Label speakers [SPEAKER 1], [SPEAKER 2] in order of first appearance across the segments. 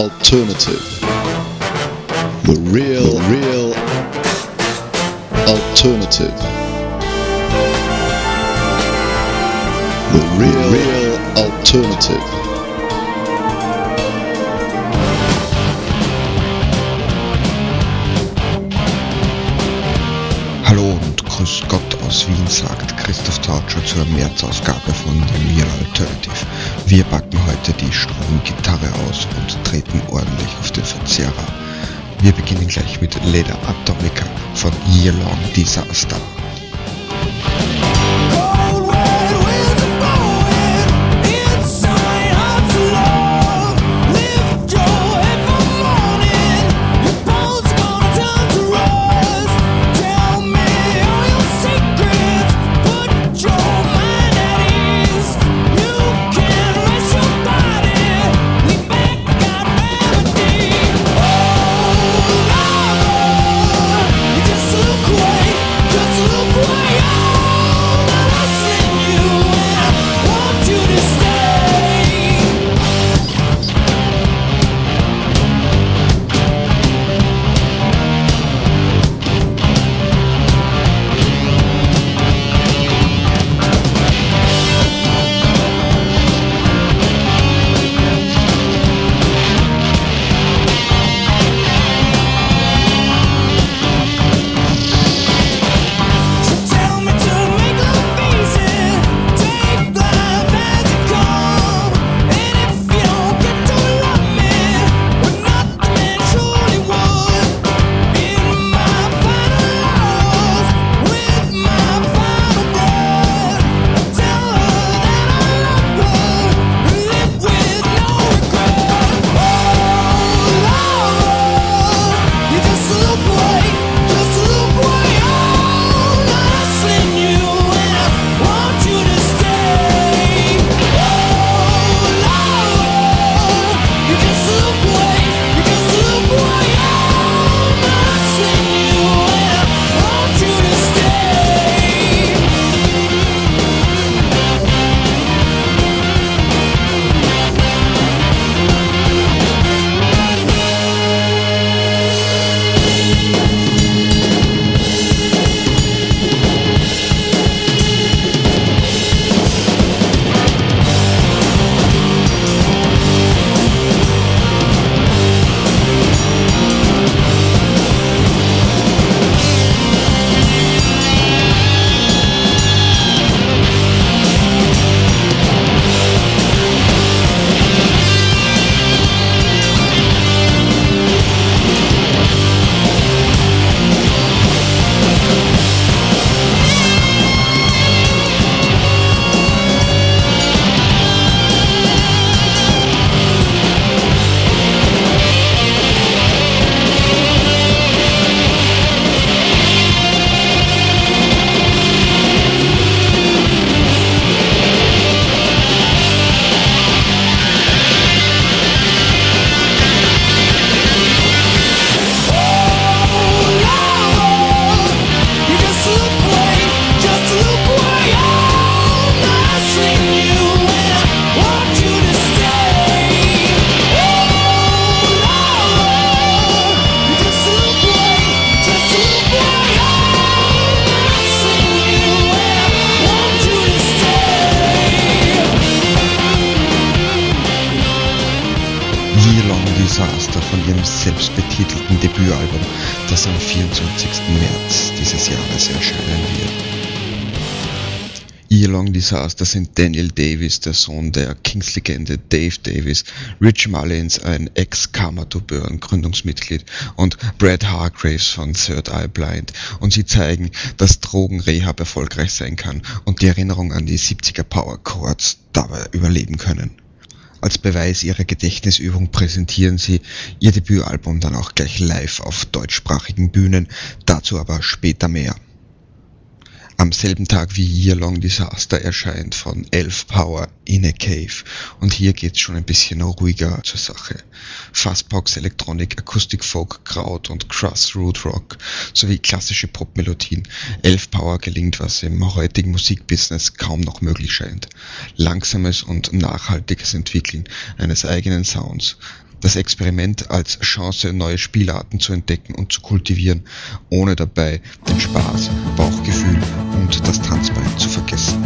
[SPEAKER 1] alternative. The real, real alternative. The real, real alternative.
[SPEAKER 2] Hallo und grüß Gott aus Wien, sagt Christoph Tautscher zur März-Ausgabe von The Real Alternative. Wir packen heute die Stromgitarre aus und treten ordentlich auf den Verzehrer. Wir beginnen gleich mit Leder Atomica von Year Long Disaster. Debütalbum, das am 24. März dieses Jahres erscheinen wird. Year Long Disaster sind Daniel Davis, der Sohn der Kings-Legende Dave Davis, Rich Mullins, ein Ex-Karma-Tourbeur und Gründungsmitglied und Brad Hargraves von Third Eye Blind und sie zeigen, dass Drogenrehab erfolgreich sein kann und die Erinnerung an die 70er Power Chords dabei überleben können. Als Beweis ihrer Gedächtnisübung präsentieren sie ihr Debütalbum dann auch gleich live auf deutschsprachigen Bühnen, dazu aber später mehr. Am selben Tag wie Year Long Disaster erscheint von Elf Power In a Cave und hier geht's schon ein bisschen ruhiger zur Sache. Fastbox, Electronic, Acoustic Folk, Kraut und Crossroad Rock sowie klassische Popmelodien. Elf Power gelingt, was im heutigen Musikbusiness kaum noch möglich scheint. Langsames und nachhaltiges Entwickeln eines eigenen Sounds. Das Experiment als Chance, neue Spielarten zu entdecken und zu kultivieren, ohne dabei den Spaß, Bauchgefühl und das Tanzbein zu vergessen.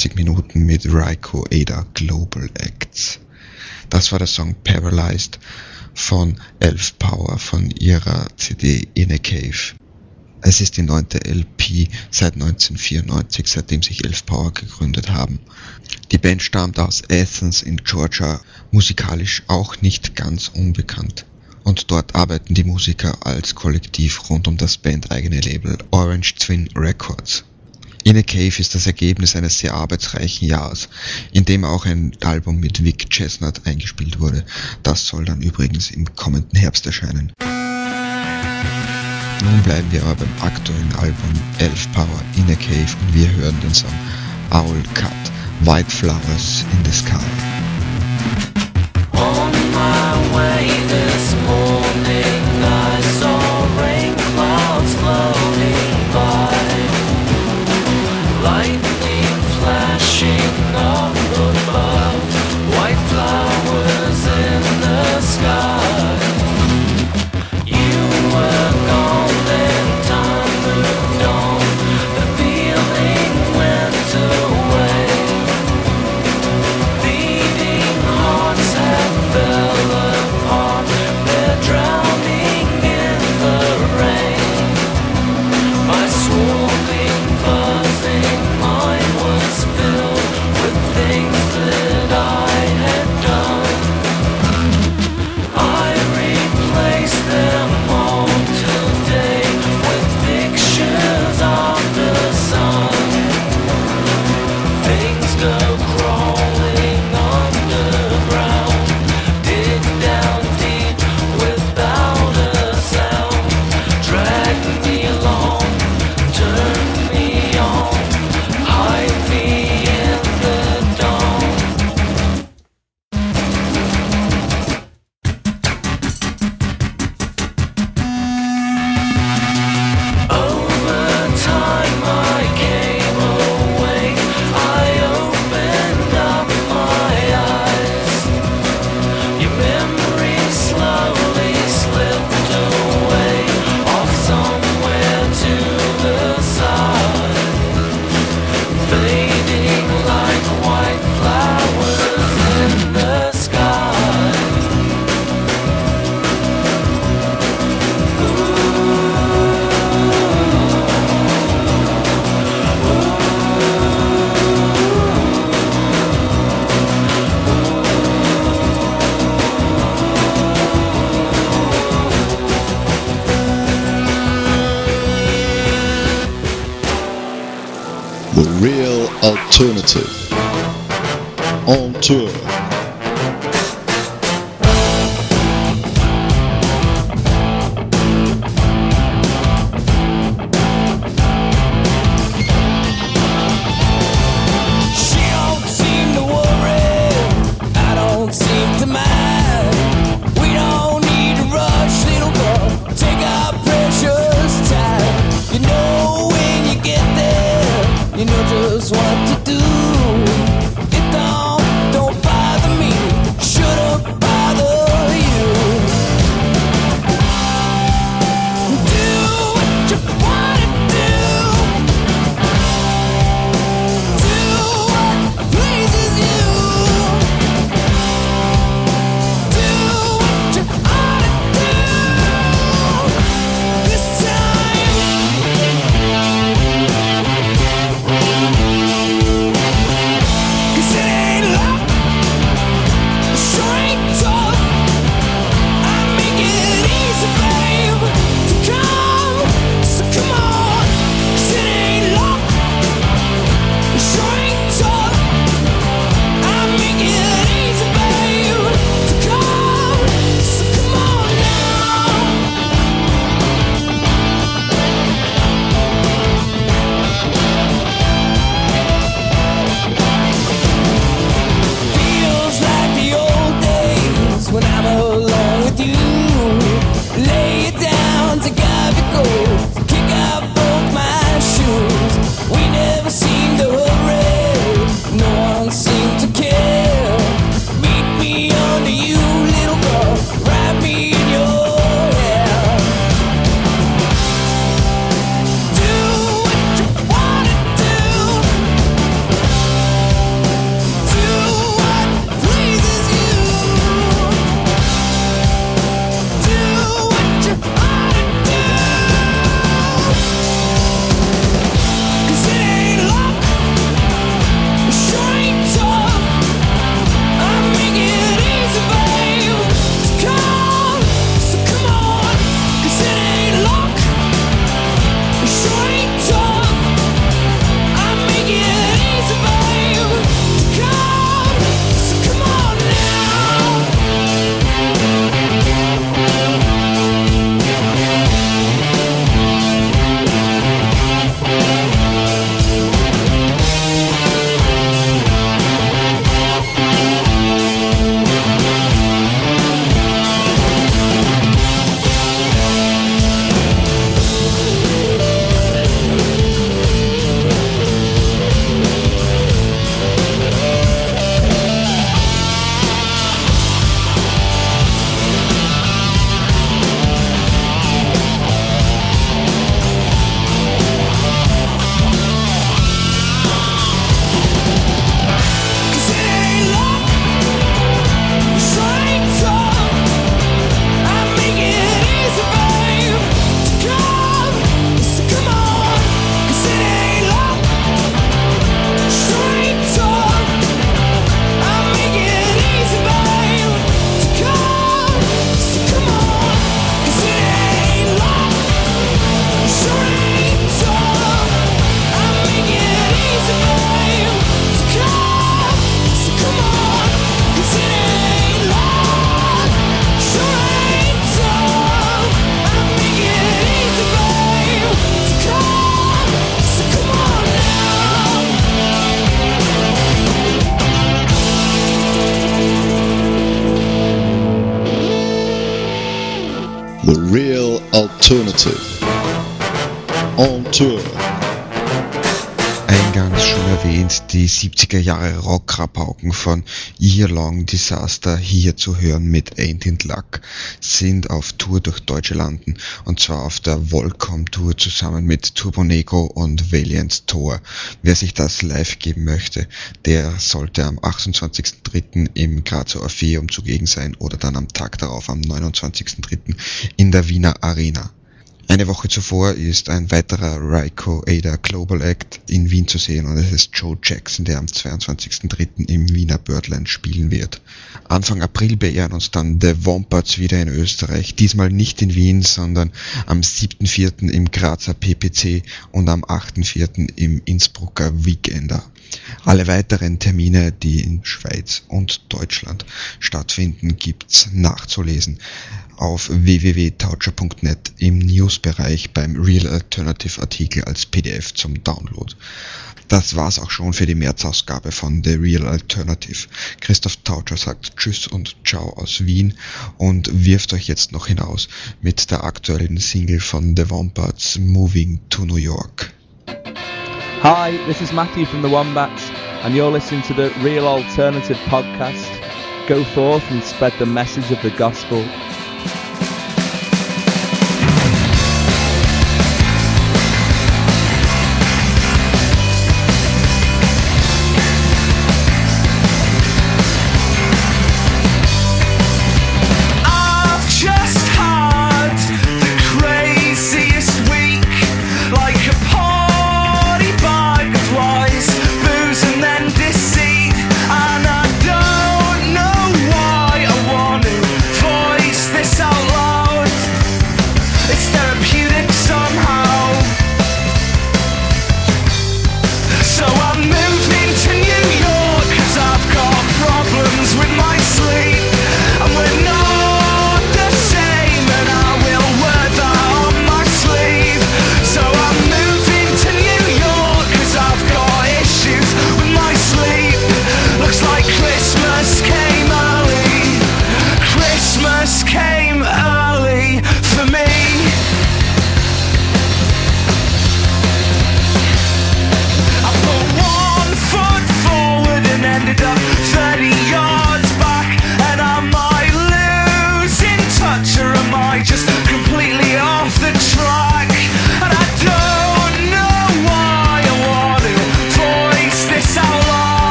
[SPEAKER 2] 90 Minuten mit Raiko Ada Global Acts. Das war der Song Paralyzed von Elf Power von ihrer CD In a Cave. Es ist die neunte LP seit 1994, seitdem sich Elf Power gegründet haben. Die Band stammt aus Athens in Georgia, musikalisch auch nicht ganz unbekannt. Und dort arbeiten die Musiker als Kollektiv rund um das bandeigene Label Orange Twin Records. In a Cave ist das Ergebnis eines sehr arbeitsreichen Jahres, in dem auch ein Album mit Vic Chestnut eingespielt wurde. Das soll dann übrigens im kommenden Herbst erscheinen. Nun bleiben wir aber beim aktuellen Album Elf Power In a Cave und wir hören den Song Owl Cut White Flowers in the Sky. alternative on tour. Alternative. On Tour.
[SPEAKER 3] Eingangs schon erwähnt, die 70er Jahre Rockrapauken von Year Long Disaster hier zu hören mit Ain't in Luck sind auf Tour durch deutsche Landen und zwar auf der Volcom Tour zusammen mit Turbonego und Valiant Tor. Wer sich das live geben möchte, der sollte am 28.03. im Grazer Orpheum zugegen sein oder dann am Tag darauf am 29.03. in der Wiener Arena. Eine Woche zuvor ist ein weiterer Raiko Ada Global Act in Wien zu sehen und es ist Joe Jackson, der am 22.03. im Wiener Birdland spielen wird. Anfang April beehren uns dann The Wombats wieder in Österreich, diesmal nicht in Wien, sondern am 7.04. im Grazer PPC und am 8.04. im Innsbrucker Weekender. Alle weiteren Termine, die in Schweiz und Deutschland stattfinden, gibt's nachzulesen auf www.taucher.net im Newsbereich beim Real Alternative Artikel als PDF zum Download. Das war's auch schon für die Märzausgabe von The Real Alternative. Christoph Taucher sagt Tschüss und Ciao aus Wien und wirft euch jetzt noch hinaus mit der aktuellen Single von The Wombats Moving to New York.
[SPEAKER 2] Hi, this is Matthew from the Wombats, and you're listening to the Real Alternative podcast. Go forth and spread the message of the gospel.